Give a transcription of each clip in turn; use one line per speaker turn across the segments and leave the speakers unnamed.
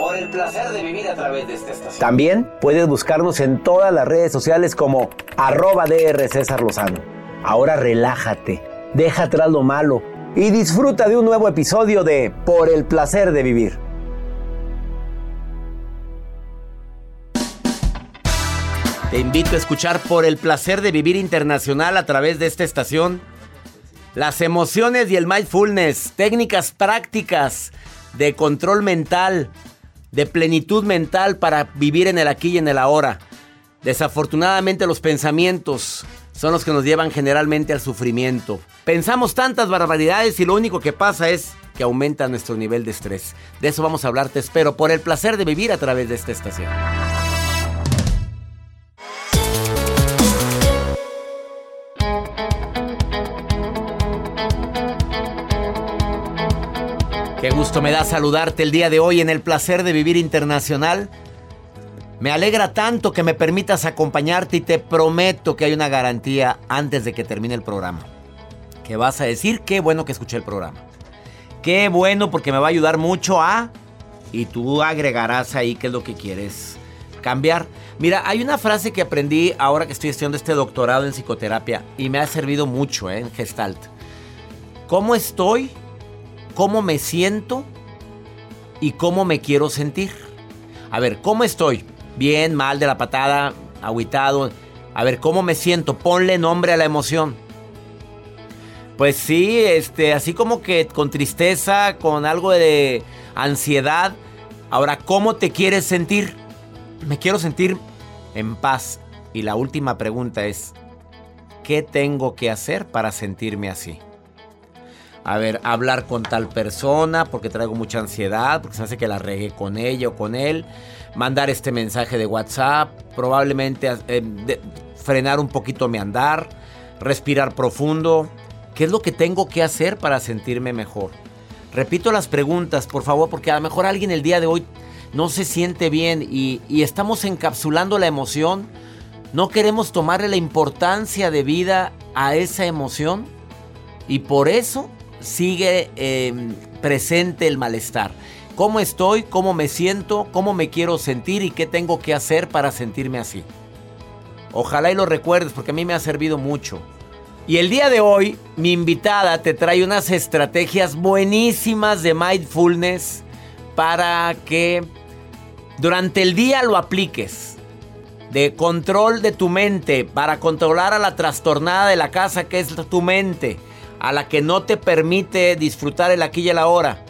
Por el placer de vivir a través de esta estación. También puedes buscarnos en todas las redes sociales como arroba DR César Lozano. Ahora relájate, deja atrás lo malo y disfruta de un nuevo episodio de Por el placer de vivir. Te invito a escuchar Por el placer de vivir internacional a través de esta estación. Las emociones y el mindfulness, técnicas prácticas de control mental, de plenitud mental para vivir en el aquí y en el ahora. Desafortunadamente los pensamientos son los que nos llevan generalmente al sufrimiento. Pensamos tantas barbaridades y lo único que pasa es que aumenta nuestro nivel de estrés. De eso vamos a hablar, te espero, por el placer de vivir a través de esta estación. Qué gusto me da saludarte el día de hoy en el placer de vivir internacional. Me alegra tanto que me permitas acompañarte y te prometo que hay una garantía antes de que termine el programa. Que vas a decir, qué bueno que escuché el programa. Qué bueno porque me va a ayudar mucho a... Y tú agregarás ahí qué es lo que quieres cambiar. Mira, hay una frase que aprendí ahora que estoy estudiando este doctorado en psicoterapia y me ha servido mucho ¿eh? en Gestalt. ¿Cómo estoy? Cómo me siento y cómo me quiero sentir. A ver, ¿cómo estoy? Bien, mal, de la patada, aguitado. A ver, ¿cómo me siento? Ponle nombre a la emoción. Pues sí, este, así como que con tristeza, con algo de ansiedad. Ahora, ¿cómo te quieres sentir? Me quiero sentir en paz. Y la última pregunta es, ¿qué tengo que hacer para sentirme así? A ver, hablar con tal persona porque traigo mucha ansiedad, porque se hace que la regué con ella o con él, mandar este mensaje de WhatsApp, probablemente eh, frenar un poquito mi andar, respirar profundo. ¿Qué es lo que tengo que hacer para sentirme mejor? Repito las preguntas, por favor, porque a lo mejor alguien el día de hoy no se siente bien y, y estamos encapsulando la emoción. No queremos tomarle la importancia de vida a esa emoción y por eso sigue em, presente el malestar. ¿Cómo estoy? ¿Cómo me siento? ¿Cómo me quiero sentir? ¿Y qué tengo que hacer para sentirme así? Ojalá y lo recuerdes porque a mí me ha servido mucho. Y el día de hoy, mi invitada te trae unas estrategias buenísimas de mindfulness para que durante el día lo apliques. De control de tu mente, para controlar a la trastornada de la casa que es tu mente a la que no te permite disfrutar el aquí y el ahora.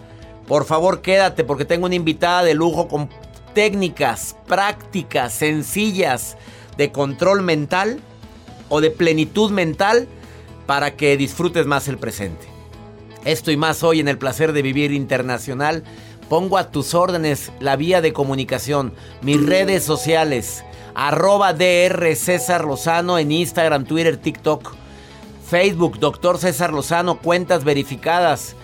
Por favor, quédate porque tengo una invitada de lujo con técnicas prácticas, sencillas de control mental o de plenitud mental para que disfrutes más el presente. Esto y más hoy en el placer de vivir internacional. Pongo a tus órdenes la vía de comunicación, mis redes sociales, arroba DR César Lozano en Instagram, Twitter, TikTok, Facebook, Doctor César Lozano, cuentas verificadas.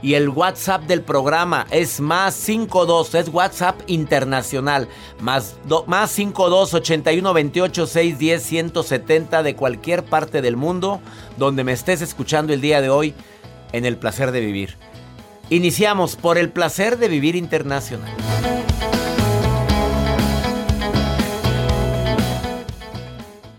Y el WhatsApp del programa es más 52, es WhatsApp internacional. Más, más 52 81 28 610 170 de cualquier parte del mundo donde me estés escuchando el día de hoy en el placer de vivir. Iniciamos por el placer de vivir internacional.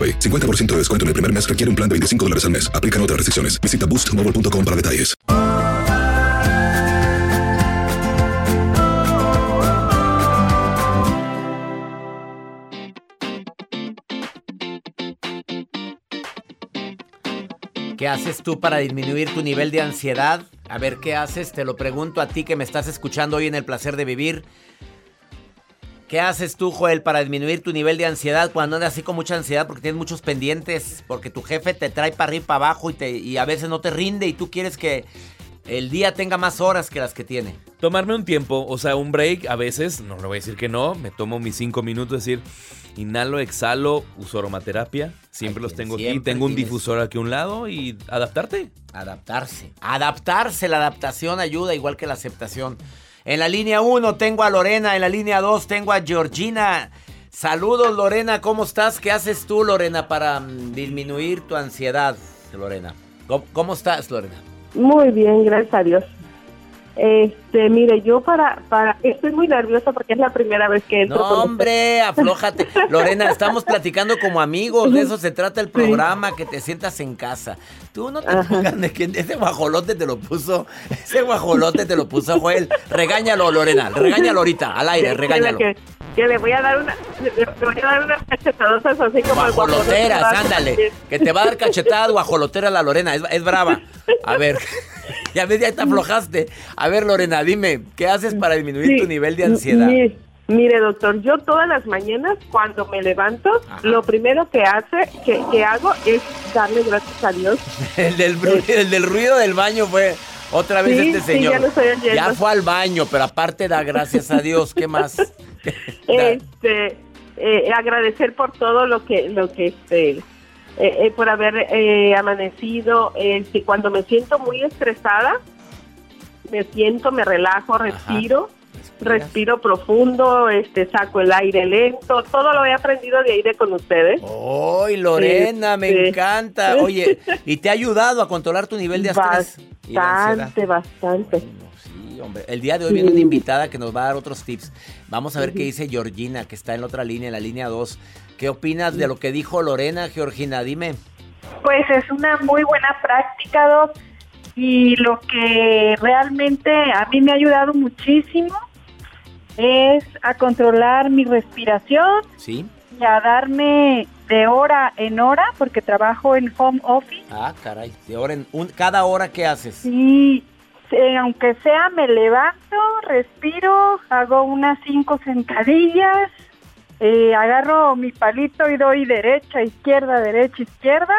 AroPay. 50% de descuento en el primer mes requiere un plan de 25 dólares al mes. Aplican otras restricciones. Visita boostmobile.com para detalles.
¿Qué haces tú para disminuir tu nivel de ansiedad? A ver, ¿qué haces? Te lo pregunto a ti que me estás escuchando hoy en el placer de vivir. ¿Qué haces tú, Joel, para disminuir tu nivel de ansiedad cuando andas así con mucha ansiedad porque tienes muchos pendientes? Porque tu jefe te trae para arriba y para abajo y, te, y a veces no te rinde y tú quieres que el día tenga más horas que las que tiene.
Tomarme un tiempo, o sea, un break, a veces, no le voy a decir que no, me tomo mis cinco minutos, decir, inhalo, exhalo, uso aromaterapia, siempre los tengo aquí, tengo un difusor aquí a un lado y adaptarte.
Adaptarse. Adaptarse, la adaptación ayuda igual que la aceptación. En la línea 1 tengo a Lorena, en la línea 2 tengo a Georgina. Saludos Lorena, ¿cómo estás? ¿Qué haces tú Lorena para mm, disminuir tu ansiedad, Lorena? ¿Cómo, estás Lorena?
Muy bien, gracias a Dios. Este, mire, yo para, para, estoy muy nerviosa porque es la primera vez que entro.
No, hombre, aflójate. Lorena, estamos platicando como amigos, de eso se trata el programa, que te sientas en casa. Tú no te pongas de que ese guajolote te lo puso, ese guajolote te lo puso Joel. Regáñalo, Lorena, regáñalo ahorita, al aire, regáñalo.
Que, le voy a dar una, le voy a dar unas cachetadas así como
Guajoloteras, ándale. Que te va a dar cachetadas guajolotera la Lorena, es, es brava. A ver. ya ves, ya te aflojaste. A ver, Lorena, dime, ¿qué haces para disminuir tu nivel de ansiedad?
Mire, doctor, yo todas las mañanas cuando me levanto, lo primero que hace, que, hago es darle gracias a Dios.
el, del, el del ruido del baño fue otra vez este señor. ya, fue al baño, pero aparte da gracias a Dios. ¿Qué más?
este, eh, agradecer por todo lo que, lo que este, eh, eh, por haber eh, amanecido. Este, cuando me siento muy estresada, me siento, me relajo, respiro. Respiro profundo, este, saco el aire lento, todo lo he aprendido de aire con ustedes.
¡Ay, Lorena, me este. encanta! Oye, ¿y te ha ayudado a controlar tu nivel de estrés?
Bastante, bastante.
Sí, hombre. El día de hoy viene una invitada que nos va a dar otros tips. Vamos a ver qué dice Georgina, que está en la otra línea, en la línea 2. ¿Qué opinas de lo que dijo Lorena, Georgina? Dime.
Pues es una muy buena práctica, Doc. Y lo que realmente a mí me ha ayudado muchísimo es a controlar mi respiración.
Sí.
Y a darme de hora en hora porque trabajo en home office.
Ah, caray, de hora en un, cada hora qué haces?
Sí, eh, aunque sea me levanto, respiro, hago unas cinco sentadillas, eh, agarro mi palito y doy derecha, izquierda, derecha, izquierda,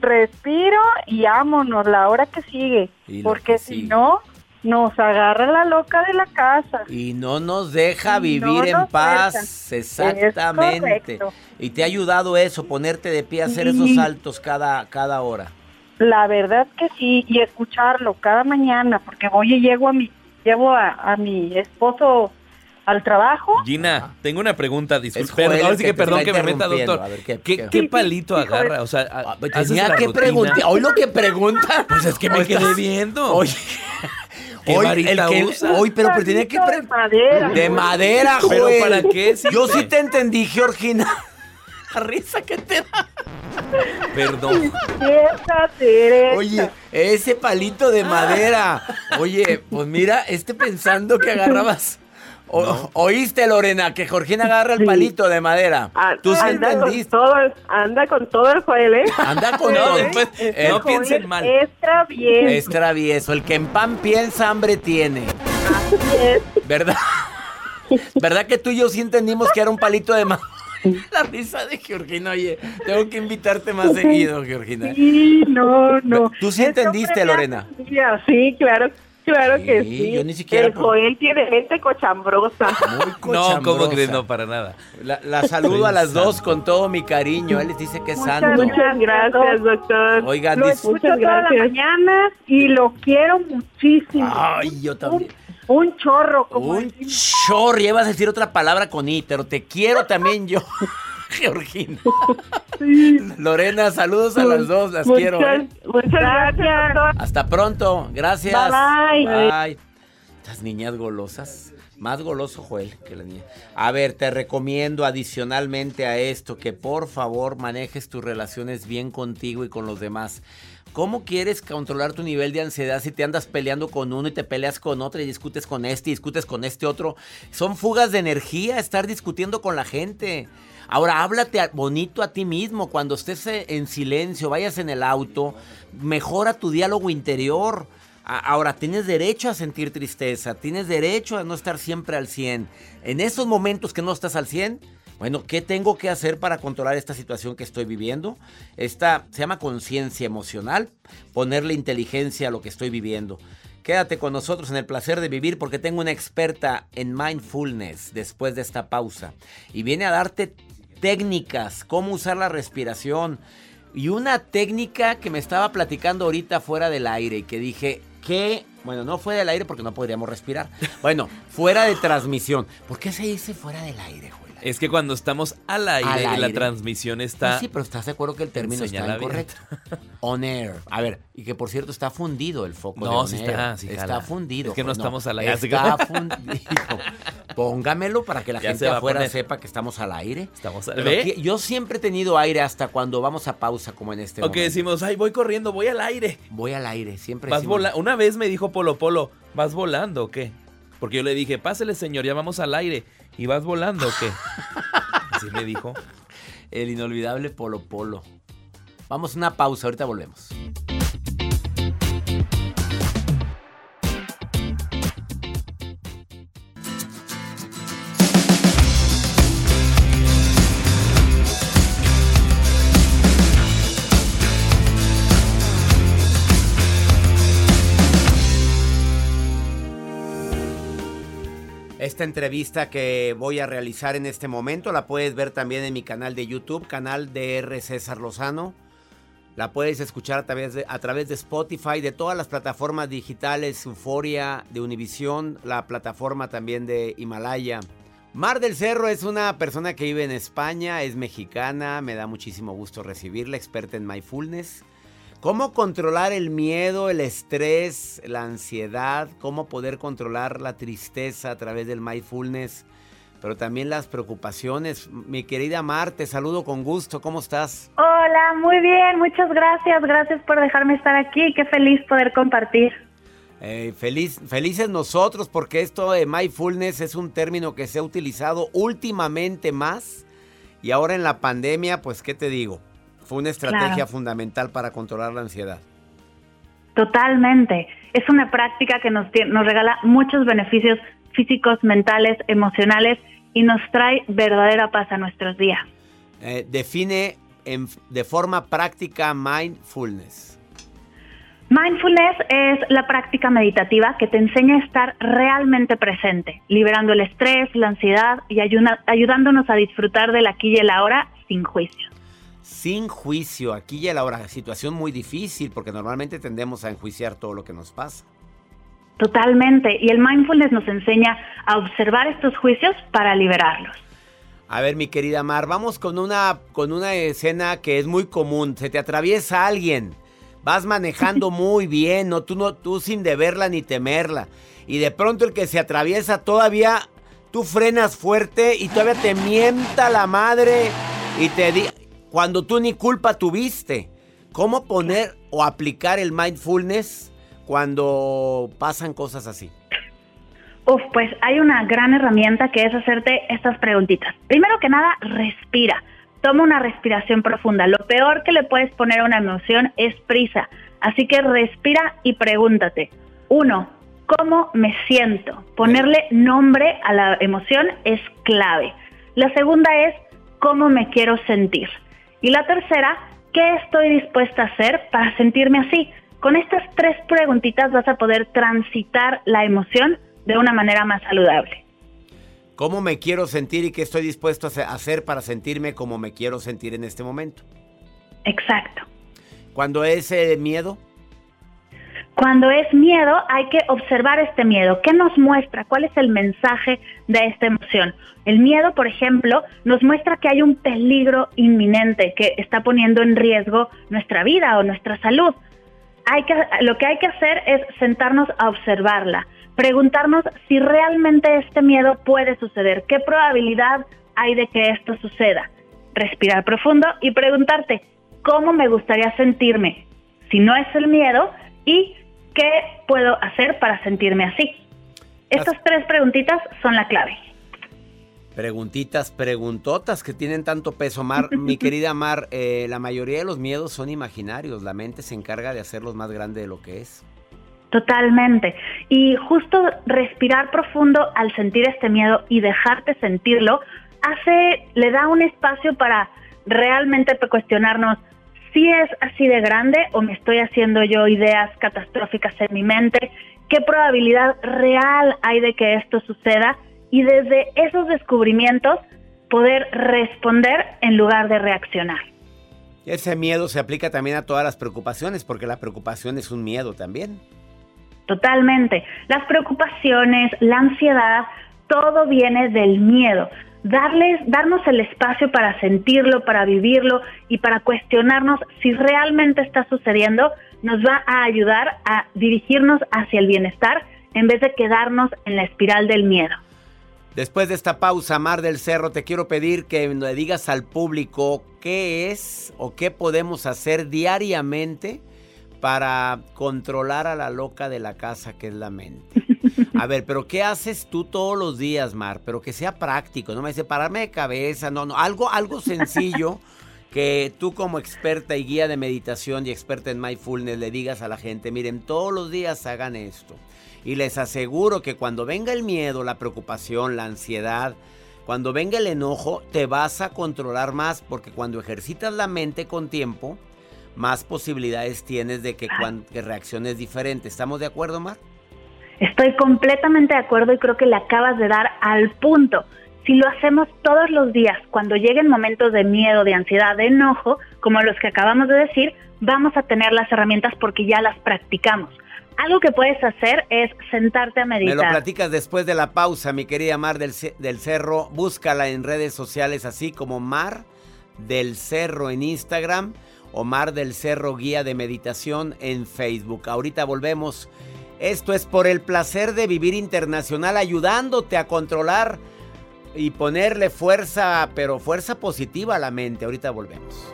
respiro y vámonos la hora que sigue, porque si no nos agarra la loca de la casa.
Y no nos deja vivir en paz, exactamente. Y te ha ayudado eso, ponerte de pie, hacer esos saltos cada, cada hora.
La verdad que sí, y escucharlo cada mañana, porque voy y llego a mi, llevo a, mi esposo al trabajo.
Gina, tengo una pregunta, disculpe. Perdón, que, perdón que me meta, doctor. ¿qué, palito agarra? O sea,
ah, tenía que preguntar. Hoy lo que pregunta.
Pues es que me quedé viendo.
Oye. hoy, el que, hoy, pero, pero tenía que...
De madera.
De madera, Joel. ¿Pero para qué? Yo sí te entendí, Georgina. La risa que te da.
Perdón.
Oye, ese palito de madera. Oye, pues mira, este pensando que agarrabas... ¿Oíste, Lorena, que Georgina agarra el palito de madera?
Ah, Tú sí anda entendiste. Con todo, anda con todo el Joel, ¿eh?
Anda con todo. Pues,
no piensen mal.
Es travieso.
Es travieso. El que en pan piensa, hambre tiene.
Así es.
¿Verdad? ¿Verdad que tú y yo sí entendimos que era un palito de madera? La risa de Georgina, oye, tengo que invitarte más seguido, Georgina.
Sí, no, no.
¿Tú sí entendiste, Lorena?
Sí, claro. Claro que sí.
Yo ni siquiera.
El Joel tiene mente cochambrosa.
Muy cochambrosa.
No, como que no, para nada.
La, saludo a las dos con todo mi cariño. Él les dice que es santo.
Muchas gracias, doctor.
Oigan,
lo escucho todas las mañanas y lo quiero muchísimo.
Ay, yo también.
Un, chorro, como
Un chorro. Ya vas a decir otra palabra con I, pero te quiero también yo. Georgina. Lorena, saludos a las dos, las quiero.
¿eh? Muchas gracias.
Hasta pronto, gracias.
Bye, bye.
Estas niñas golosas. Más goloso, Joel, que la niña. A ver, te recomiendo adicionalmente a esto que por favor manejes tus relaciones bien contigo y con los demás. ¿Cómo quieres controlar tu nivel de ansiedad si te andas peleando con uno y te peleas con otro y discutes con este y discutes con este otro? Son fugas de energía estar discutiendo con la gente. Ahora háblate bonito a ti mismo cuando estés eh, en silencio, vayas en el auto, mejora tu diálogo interior. Ahora, tienes derecho a sentir tristeza, tienes derecho a no estar siempre al 100. En esos momentos que no estás al 100, bueno, ¿qué tengo que hacer para controlar esta situación que estoy viviendo? Esta se llama conciencia emocional, ponerle inteligencia a lo que estoy viviendo. Quédate con nosotros en el placer de vivir porque tengo una experta en mindfulness después de esta pausa y viene a darte técnicas, cómo usar la respiración. Y una técnica que me estaba platicando ahorita fuera del aire y que dije, que, bueno, no fue del aire porque no podríamos respirar. Bueno, fuera de transmisión. ¿Por qué se dice fuera del aire,
es que cuando estamos al aire, la transmisión está.
sí, pero estás de acuerdo que el término está incorrecto. on air. A ver, y que por cierto está fundido el foco.
No,
de
sí está, sí
Está fundido.
Es que no, estamos al aire.
Está fundido. Póngamelo para que la gente afuera sepa que estamos al aire.
Estamos al aire.
Yo siempre he tenido aire hasta cuando vamos a pausa, como en este
momento. Ok, decimos, ay, voy corriendo, voy al aire.
Voy al aire, siempre.
Vas Una vez me dijo Polo Polo, ¿vas volando o qué? Porque yo le dije, pásele señor, ya vamos al aire. ¿Y vas volando o qué? Así me dijo.
El inolvidable Polo Polo. Vamos a una pausa, ahorita volvemos. Esta entrevista que voy a realizar en este momento la puedes ver también en mi canal de YouTube, canal de R. César Lozano. La puedes escuchar a través, de, a través de Spotify, de todas las plataformas digitales, Euforia, de Univision, la plataforma también de Himalaya. Mar del Cerro es una persona que vive en España, es mexicana, me da muchísimo gusto recibirla, experta en mindfulness. ¿Cómo controlar el miedo, el estrés, la ansiedad? ¿Cómo poder controlar la tristeza a través del mindfulness? Pero también las preocupaciones. Mi querida Mar, te saludo con gusto. ¿Cómo estás?
Hola, muy bien. Muchas gracias. Gracias por dejarme estar aquí. Qué feliz poder compartir.
Eh, feliz, felices nosotros porque esto de mindfulness es un término que se ha utilizado últimamente más Y ahora en la pandemia, pues, ¿qué te digo? Fue una estrategia fundamental para controlar la ansiedad.
Totalmente. Es una práctica que nos, nos regala muchos beneficios físicos, mentales, emocionales y nos trae verdadera paz a nuestros días.
Eh, define de forma práctica mindfulness.
Mindfulness es la práctica meditativa que te enseña a estar realmente presente, liberando el estrés, la ansiedad y ayudándonos a disfrutar del aquí y el ahora sin juicio.
Sin juicio, aquí y el ahora, situación muy difícil porque normalmente tendemos a enjuiciar todo lo que nos pasa.
Totalmente, y el mindfulness nos enseña a observar estos juicios para liberarlos.
A ver, mi querida Mar, vamos con una, con una escena que es muy común. Se te atraviesa alguien, vas manejando muy bien, no tú, no, tú sin deberla ni temerla. Y de pronto el que se atraviesa todavía, tú frenas fuerte y todavía te mienta la madre y te di cuando tú ni culpa tuviste. ¿Cómo poner o aplicar el mindfulness cuando pasan cosas así?
Uf, pues hay una gran herramienta que es hacerte estas preguntitas. Primero que nada, respira. Toma una respiración profunda. Lo peor que le puedes poner a una emoción es prisa. Así que respira y pregúntate. Uno, ¿cómo me siento? Ponerle nombre a la emoción es clave. La segunda es, ¿cómo me quiero sentir? Y la tercera, ¿qué estoy dispuesta a hacer para sentirme así? Con estas tres preguntitas vas a poder transitar la emoción de una manera más saludable.
¿Cómo me quiero sentir y qué estoy dispuesto a hacer para sentirme como me quiero sentir en este momento?
Exacto.
¿Cuando es eh, miedo?
Cuando es miedo hay que observar este miedo. ¿Qué nos muestra? ¿Cuál es el mensaje de esta emoción? El miedo, por ejemplo, nos muestra que hay un peligro inminente que está poniendo en riesgo nuestra vida o nuestra salud. Hay que, lo que hay que hacer es sentarnos a observarla, preguntarnos si realmente este miedo puede suceder, qué probabilidad hay de que esto suceda. Respirar profundo y preguntarte, ¿cómo me gustaría sentirme si no es el miedo? ¿Y qué puedo hacer para sentirme así? Estas tres preguntitas son la clave.
Preguntitas, preguntotas que tienen tanto peso. Mar, mi querida Mar, eh, la mayoría de los miedos son imaginarios. La mente se encarga de hacerlos más grande de lo que es.
Totalmente. Y justo respirar profundo al sentir este miedo y dejarte sentirlo, hace, le da un espacio para realmente cuestionarnos si es así de grande o me estoy haciendo yo ideas catastróficas en mi mente, qué probabilidad real hay de que esto suceda y desde esos descubrimientos poder responder en lugar de reaccionar.
Ese miedo se aplica también a todas las preocupaciones porque la preocupación es un miedo también.
Totalmente. Las preocupaciones, la ansiedad, todo viene del miedo. Darles, darnos el espacio para sentirlo, para vivirlo y para cuestionarnos si realmente está sucediendo, nos va a ayudar a dirigirnos hacia el bienestar en vez de quedarnos en la espiral del miedo.
Después de esta pausa, Mar del Cerro, te quiero pedir que le digas al público qué es o qué podemos hacer diariamente para controlar a la loca de la casa que es la mente. A ver, pero ¿qué haces tú todos los días, Mar? Pero que sea práctico, no me dice pararme de cabeza, no, no, algo, algo sencillo que tú como experta y guía de meditación y experta en mindfulness le digas a la gente, miren, todos los días hagan esto. Y les aseguro que cuando venga el miedo, la preocupación, la ansiedad, cuando venga el enojo, te vas a controlar más porque cuando ejercitas la mente con tiempo, más posibilidades tienes de que, que reacciones diferentes. ¿Estamos de acuerdo, Mar?
Estoy completamente de acuerdo y creo que le acabas de dar al punto. Si lo hacemos todos los días, cuando lleguen momentos de miedo, de ansiedad, de enojo, como los que acabamos de decir, vamos a tener las herramientas porque ya las practicamos. Algo que puedes hacer es sentarte a meditar.
Me lo platicas después de la pausa, mi querida Mar del, del Cerro. Búscala en redes sociales así como Mar del Cerro en Instagram Omar del Cerro Guía de Meditación en Facebook. Ahorita volvemos. Esto es por el placer de vivir internacional, ayudándote a controlar y ponerle fuerza, pero fuerza positiva a la mente. Ahorita volvemos.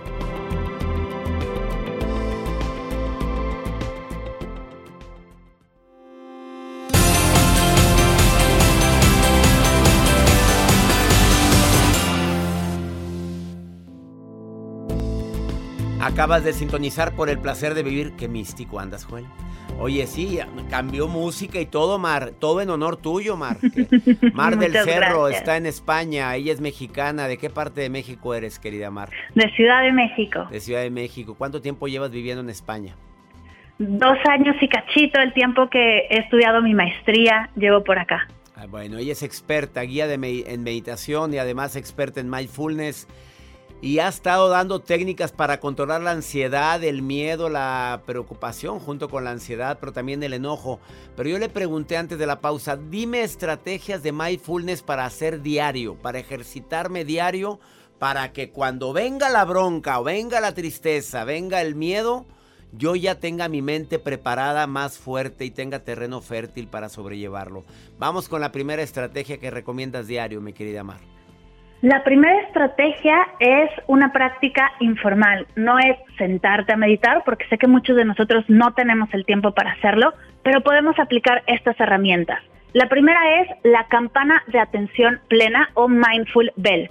Acabas de sintonizar por el placer de vivir. Qué místico andas, Joel. Oye, sí, cambió música y todo, Mar. Todo en honor tuyo, Mar. Mar del Cerro está en España. Ella es mexicana. ¿De qué parte de México eres, querida Mar?
De Ciudad de México.
De Ciudad de México. ¿Cuánto tiempo llevas viviendo en España?
Dos años y cachito, el tiempo que he estudiado mi maestría, llevo por acá.
Ah, bueno, ella es experta, guía de en meditación y además experta en mindfulness y ha estado dando técnicas para controlar la ansiedad, el miedo, la preocupación junto con la ansiedad, pero también el enojo. Pero yo le pregunté antes de la pausa, dime estrategias de mindfulness para hacer diario, para ejercitarme diario, para que cuando venga la bronca o venga la tristeza, venga el miedo, yo ya tenga mi mente preparada más fuerte y tenga terreno fértil para sobrellevarlo. Vamos con la primera estrategia que recomiendas diario, mi querida Mar.
La primera estrategia es una práctica informal, no es sentarte a meditar, porque sé que muchos de nosotros no tenemos el tiempo para hacerlo, pero podemos aplicar estas herramientas. La primera es la campana de atención plena o Mindful Bell.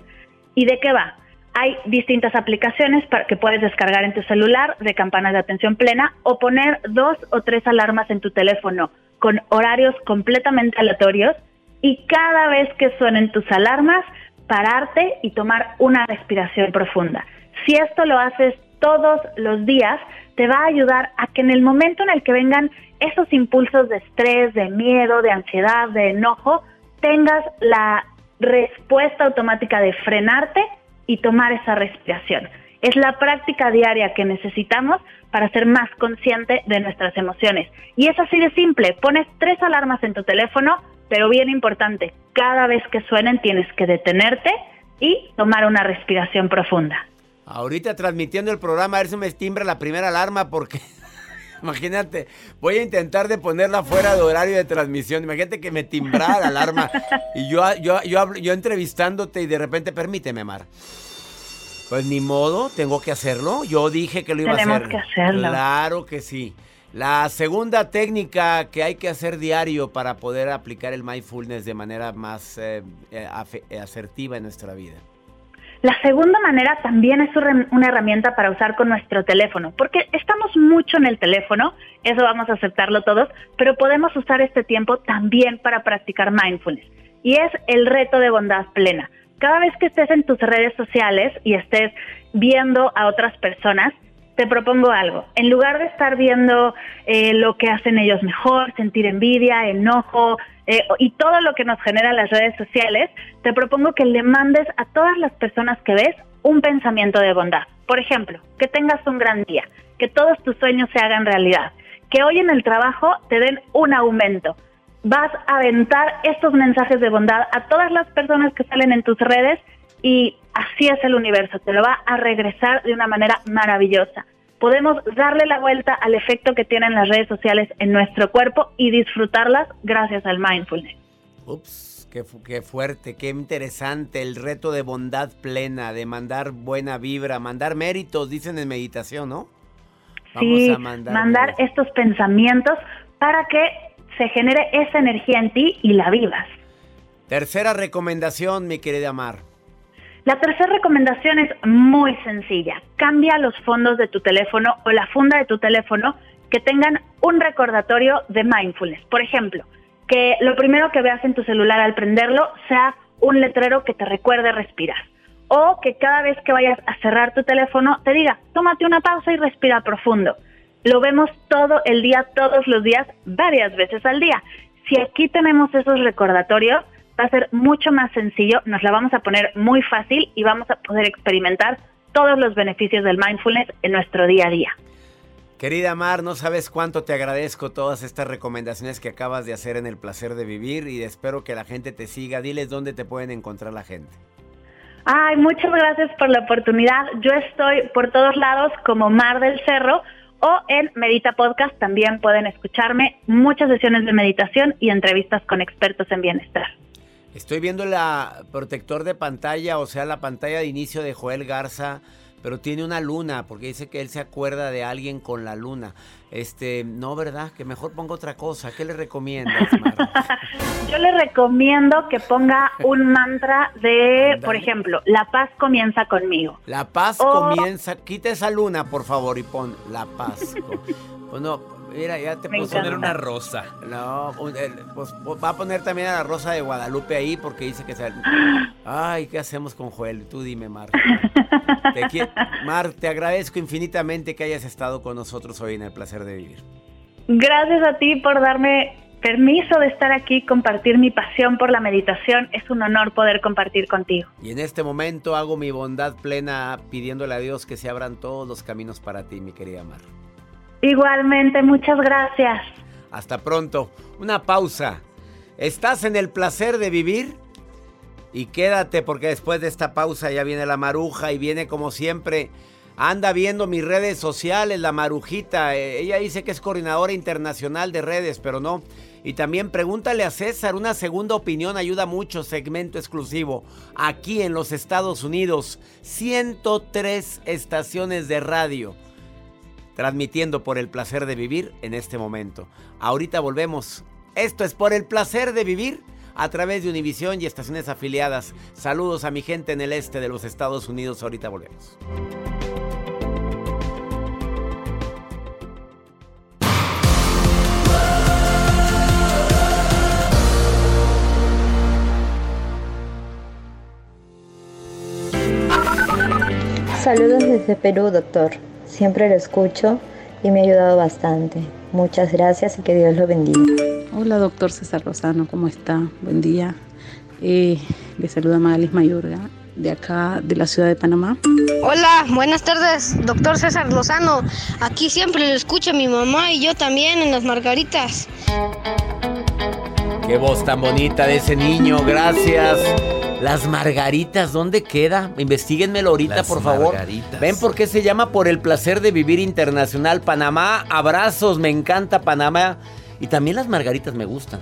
¿Y de qué va? Hay distintas aplicaciones para que puedes descargar en tu celular de campanas de atención plena o poner dos o tres alarmas en tu teléfono con horarios completamente aleatorios y cada vez que suenen tus alarmas, pararte y tomar una respiración profunda. Si esto lo haces todos los días, te va a ayudar a que en el momento en el que vengan esos impulsos de estrés, de miedo, de ansiedad, de enojo, tengas la respuesta automática de frenarte y tomar esa respiración. Es la práctica diaria que necesitamos para ser más consciente de nuestras emociones. Y es así de simple. Pones tres alarmas en tu teléfono, pero bien importante, cada vez que suenen tienes que detenerte y tomar una respiración profunda.
Ahorita transmitiendo el programa, a ver si me timbra la primera alarma porque imagínate, voy a intentar de ponerla fuera de horario de transmisión. Imagínate que me timbrara la alarma y yo, yo, yo, yo entrevistándote y de repente, permíteme, Mar. Pues ni modo, tengo que hacerlo. Yo dije que lo iba a hacer.
Tenemos que hacerlo.
Claro que sí. La segunda técnica que hay que hacer diario para poder aplicar el mindfulness de manera más eh, eh, eh, asertiva en nuestra vida.
La segunda manera también es una herramienta para usar con nuestro teléfono, porque estamos mucho en el teléfono, eso vamos a aceptarlo todos, pero podemos usar este tiempo también para practicar mindfulness. Y es el reto de bondad plena. Cada vez que estés en tus redes sociales y estés viendo a otras personas, te propongo algo. En lugar de estar viendo eh, lo que hacen ellos mejor, sentir envidia, enojo eh, y todo lo que nos genera las redes sociales, te propongo que le mandes a todas las personas que ves un pensamiento de bondad. Por ejemplo, que tengas un gran día, que todos tus sueños se hagan realidad, que hoy en el trabajo te den un aumento. Vas a aventar estos mensajes de bondad a todas las personas que salen en tus redes y así es el universo, te lo va a regresar de una manera maravillosa. Podemos darle la vuelta al efecto que tienen las redes sociales en nuestro cuerpo y disfrutarlas gracias al mindfulness.
Ups, qué, qué fuerte, qué interesante el reto de bondad plena, de mandar buena vibra, mandar méritos, dicen en meditación, ¿no?
Vamos sí, a mandar, mandar estos pensamientos para que se genere esa energía en ti y la vivas.
Tercera recomendación, mi querida Mar.
La tercera recomendación es muy sencilla. Cambia los fondos de tu teléfono o la funda de tu teléfono que tengan un recordatorio de mindfulness. Por ejemplo, que lo primero que veas en tu celular al prenderlo sea un letrero que te recuerde respirar. O que cada vez que vayas a cerrar tu teléfono te diga, tómate una pausa y respira profundo. Lo vemos todo el día, todos los días, varias veces al día. Si aquí tenemos esos recordatorios, va a ser mucho más sencillo, nos la vamos a poner muy fácil y vamos a poder experimentar todos los beneficios del mindfulness en nuestro día a día.
Querida Mar, no sabes cuánto te agradezco todas estas recomendaciones que acabas de hacer en el placer de vivir y espero que la gente te siga. Diles dónde te pueden encontrar la gente.
Ay, muchas gracias por la oportunidad. Yo estoy por todos lados como Mar del Cerro o en Medita Podcast también pueden escucharme muchas sesiones de meditación y entrevistas con expertos en bienestar.
Estoy viendo la protector de pantalla, o sea, la pantalla de inicio de Joel Garza. pero tiene una luna, porque dice que él se acuerda de alguien con la luna. Este, no, ¿verdad? Que mejor ponga otra cosa. ¿Qué le recomiendas,
Yo le recomiendo que ponga un mantra de, por ejemplo, la paz comienza conmigo.
La paz comienza, quita esa luna, por favor, y pon la paz. bueno, Mira, ya te puso
poner una rosa.
No, pues va a poner también a la rosa de Guadalupe ahí porque dice que se... Ay, ¿qué hacemos con Joel? Tú dime, Mar. Te Mar, te agradezco infinitamente que hayas estado con nosotros hoy en el placer de vivir.
Gracias a ti por darme permiso de estar aquí, compartir mi pasión por la meditación. Es un honor poder compartir contigo.
Y en este momento hago mi bondad plena pidiéndole a Dios que se abran todos los caminos para ti, mi querida Mar.
Igualmente, muchas gracias.
Hasta pronto. Una pausa. ¿Estás en el placer de vivir? Y quédate porque después de esta pausa ya viene la maruja y viene como siempre. Anda viendo mis redes sociales, la marujita. Eh, ella dice que es coordinadora internacional de redes, pero no. Y también pregúntale a César, una segunda opinión ayuda mucho, segmento exclusivo. Aquí en los Estados Unidos, 103 estaciones de radio transmitiendo por el placer de vivir en este momento. Ahorita volvemos. Esto es por el placer de vivir a través de Univisión y estaciones afiliadas. Saludos a mi gente en el este de los Estados Unidos. Ahorita volvemos.
Saludos desde Perú, doctor. Siempre lo escucho y me ha ayudado bastante. Muchas gracias y que Dios lo bendiga.
Hola, doctor César Rosano, ¿cómo está? Buen día. Eh, le saluda Magalis Mayorga, de acá, de la ciudad de Panamá.
Hola, buenas tardes, doctor César Lozano. Aquí siempre lo escucha mi mamá y yo también en las margaritas.
Qué voz tan bonita de ese niño, gracias. Las margaritas, ¿dónde queda? Investíguenmelo ahorita, por favor. ¿Ven por qué se llama Por el placer de vivir internacional? Panamá, abrazos, me encanta Panamá. Y también las margaritas me gustan.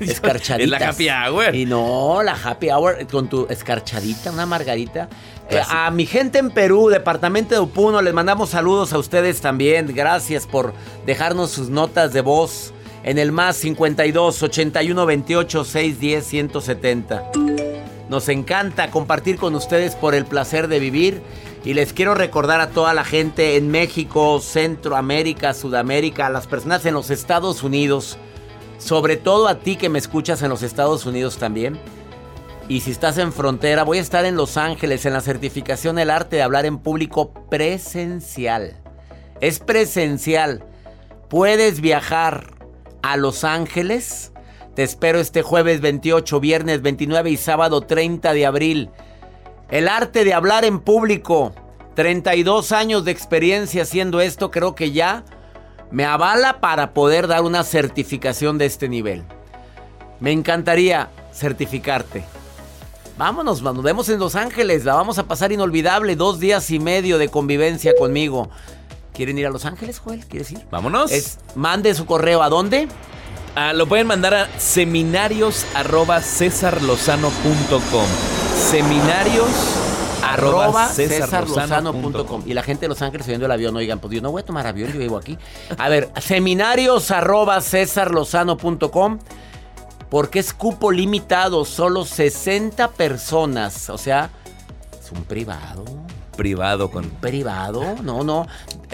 Escarchaditas.
Es la happy hour.
Y no, la happy hour con tu escarchadita, una margarita. Eh, a mi gente en Perú, departamento de Upuno, les mandamos saludos a ustedes también. Gracias por dejarnos sus notas de voz en el más 52 81 28 610 170. Nos encanta compartir con ustedes por el placer de vivir. Y les quiero recordar a toda la gente en México, Centroamérica, Sudamérica, a las personas en los Estados Unidos, sobre todo a ti que me escuchas en los Estados Unidos también. Y si estás en frontera, voy a estar en Los Ángeles en la certificación El Arte de Hablar en Público presencial. Es presencial. Puedes viajar a Los Ángeles te espero este jueves 28, viernes 29 y sábado 30 de abril. El arte de hablar en público. 32 años de experiencia haciendo esto, creo que ya me avala para poder dar una certificación de este nivel. Me encantaría certificarte. Vámonos, nos vemos en Los Ángeles, la vamos a pasar inolvidable, dos días y medio de convivencia conmigo. ¿Quieren ir a Los Ángeles, Joel? ¿Quieres ir?
Vámonos.
mande su correo, ¿a dónde?
Ah, lo pueden mandar a seminarios arroba Seminarios arroba
Y la gente de Los Ángeles subiendo el avión, oigan, pues yo no voy a tomar avión, yo vivo aquí. A ver, seminarios arroba Porque es cupo limitado, solo 60 personas. O sea, es un privado
privado con...
Privado, no, no.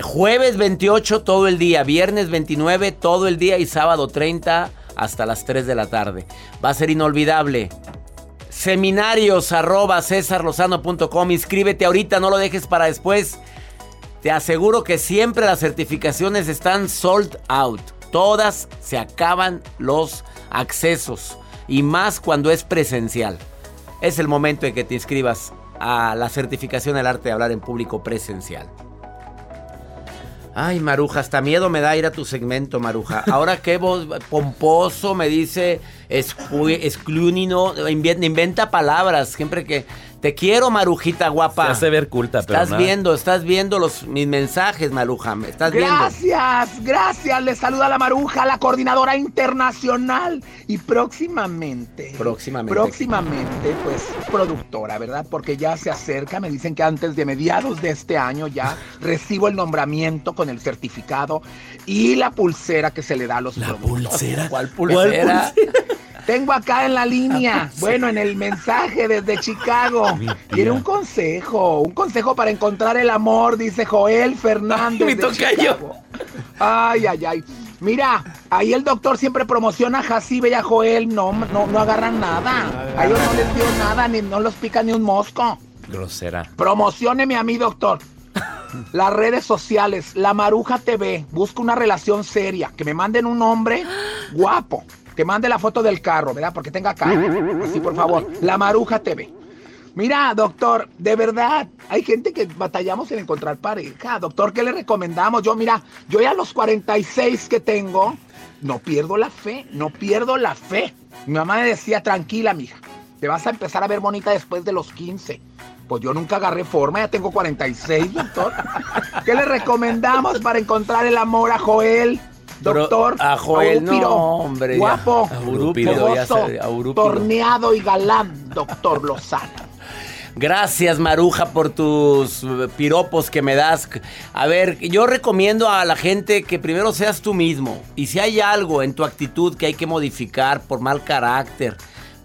Jueves 28 todo el día, viernes 29 todo el día y sábado 30 hasta las 3 de la tarde. Va a ser inolvidable. Seminarios arroba cesarlozano.com. Inscríbete ahorita, no lo dejes para después. Te aseguro que siempre las certificaciones están sold out. Todas se acaban los accesos. Y más cuando es presencial. Es el momento en que te inscribas a la certificación del arte de hablar en público presencial. Ay, Maruja, hasta miedo me da ir a tu segmento, Maruja. Ahora qué voz pomposo me dice exclunino, inventa, inventa palabras, siempre que te quiero, Marujita guapa.
Se hace ver culta,
pero Estás viendo, estás viendo los, mis mensajes, Maruja. Estás
gracias, viendo. gracias. Le saluda la Maruja, la coordinadora internacional. Y próximamente.
Próximamente.
Próximamente, pues, productora, ¿verdad? Porque ya se acerca. Me dicen que antes de mediados de este año ya recibo el nombramiento con el certificado y la pulsera que se le da a los
¿La pulsera?
¿Cuál pulsera?
Tengo acá en la línea, bueno, en el mensaje desde Chicago. Tiene un consejo, un consejo para encontrar el amor, dice Joel Fernández.
Me toca yo.
Ay, ay, ay. Mira, ahí el doctor siempre promociona a Jacibe y a Joel. No, no, no agarran nada. A ellos no les dio nada, ni no los pica ni un mosco.
Grosera.
Promocioneme a mí, doctor. Las redes sociales, La Maruja TV. Busca una relación seria. Que me manden un hombre guapo que mande la foto del carro, ¿verdad? Porque tenga carro. Así, por favor. La Maruja TV. Mira, doctor, de verdad, hay gente que batallamos en encontrar pareja. Doctor, ¿qué le recomendamos? Yo, mira, yo ya a los 46 que tengo, no pierdo la fe, no pierdo la fe. Mi mamá me decía, tranquila, mija, te vas a empezar a ver bonita después de los 15. Pues yo nunca agarré forma, ya tengo 46, doctor. ¿Qué le recomendamos para encontrar el amor a Joel? Doctor,
a Joel, no, hombre.
Guapo, torneado y galán, doctor Lozano.
Gracias, Maruja, por tus piropos que me das. A ver, yo recomiendo a la gente que primero seas tú mismo. Y si hay algo en tu actitud que hay que modificar por mal carácter,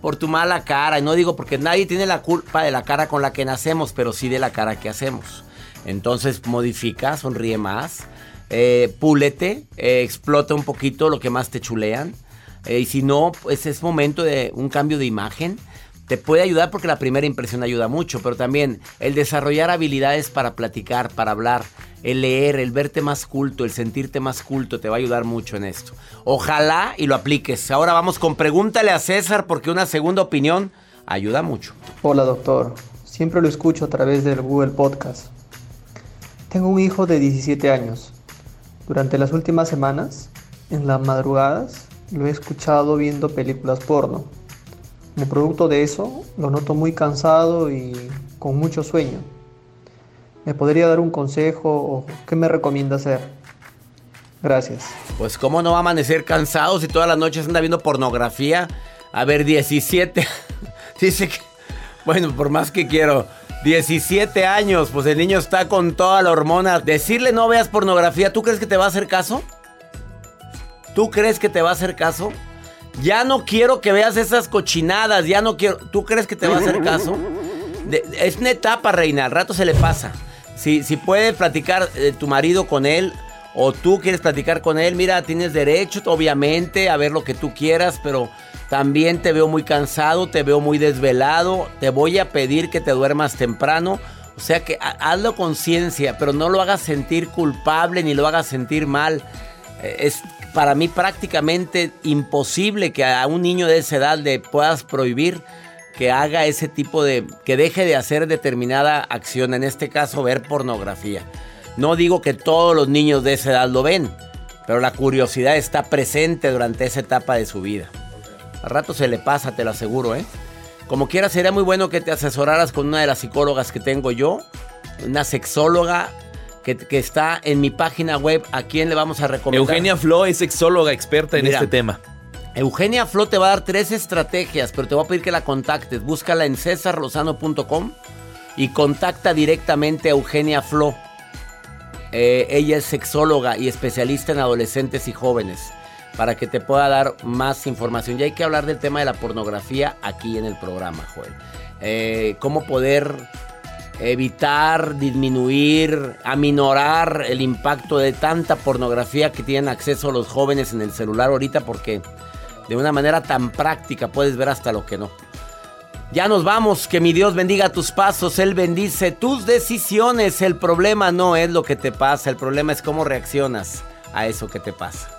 por tu mala cara, y no digo porque nadie tiene la culpa de la cara con la que nacemos, pero sí de la cara que hacemos. Entonces, modifica, sonríe más eh, púlete, eh, explota un poquito lo que más te chulean. Eh, y si no, pues es momento de un cambio de imagen. Te puede ayudar porque la primera impresión ayuda mucho, pero también el desarrollar habilidades para platicar, para hablar, el leer, el verte más culto, el sentirte más culto, te va a ayudar mucho en esto. Ojalá y lo apliques. Ahora vamos con pregúntale a César porque una segunda opinión ayuda mucho.
Hola doctor, siempre lo escucho a través del Google Podcast. Tengo un hijo de 17 años. Durante las últimas semanas, en las madrugadas, lo he escuchado viendo películas porno. Como producto de eso, lo noto muy cansado y con mucho sueño. ¿Me podría dar un consejo o qué me recomienda hacer? Gracias.
Pues cómo no va a amanecer cansado si todas las noches anda viendo pornografía. A ver, 17. Dice que... Bueno, por más que quiero. 17 años, pues el niño está con toda la hormona. Decirle no veas pornografía, ¿tú crees que te va a hacer caso? ¿Tú crees que te va a hacer caso? Ya no quiero que veas esas cochinadas, ya no quiero. ¿Tú crees que te va a hacer caso? es una etapa, reina, al rato se le pasa. Si, si puedes platicar eh, tu marido con él o tú quieres platicar con él, mira, tienes derecho, obviamente, a ver lo que tú quieras, pero también te veo muy cansado, te veo muy desvelado. Te voy a pedir que te duermas temprano. O sea que hazlo conciencia, pero no lo hagas sentir culpable ni lo hagas sentir mal. Eh, es para mí prácticamente imposible que a un niño de esa edad le puedas prohibir que haga ese tipo de, que deje de hacer determinada acción, en este caso ver pornografía. No digo que todos los niños de esa edad lo ven, pero la curiosidad está presente durante esa etapa de su vida. Al rato se le pasa, te lo aseguro, ¿eh? Como quiera, sería muy bueno que te asesoraras con una de las psicólogas que tengo yo, una sexóloga que, está en mi página web. ¿A quién le vamos a recomendar?
Eugenia Flo es sexóloga experta en este tema.
Eugenia Flo te va a dar tres estrategias, pero te voy a pedir que la contactes. Búscala en cesarlozano.com y contacta directamente a Eugenia Flo. Eh, ella es sexóloga y especialista en adolescentes y jóvenes para que te pueda dar más información. Y hay que hablar del tema de la pornografía aquí en el programa, Joel. Eh, cómo poder evitar, disminuir, aminorar el impacto de tanta pornografía que tienen acceso los jóvenes en el celular ahorita porque de una manera tan práctica puedes ver hasta lo que no. Ya nos vamos, que mi Dios bendiga tus pasos, Él bendice tus decisiones. El problema no es lo que te pasa, el problema es cómo reaccionas a eso que te pasa.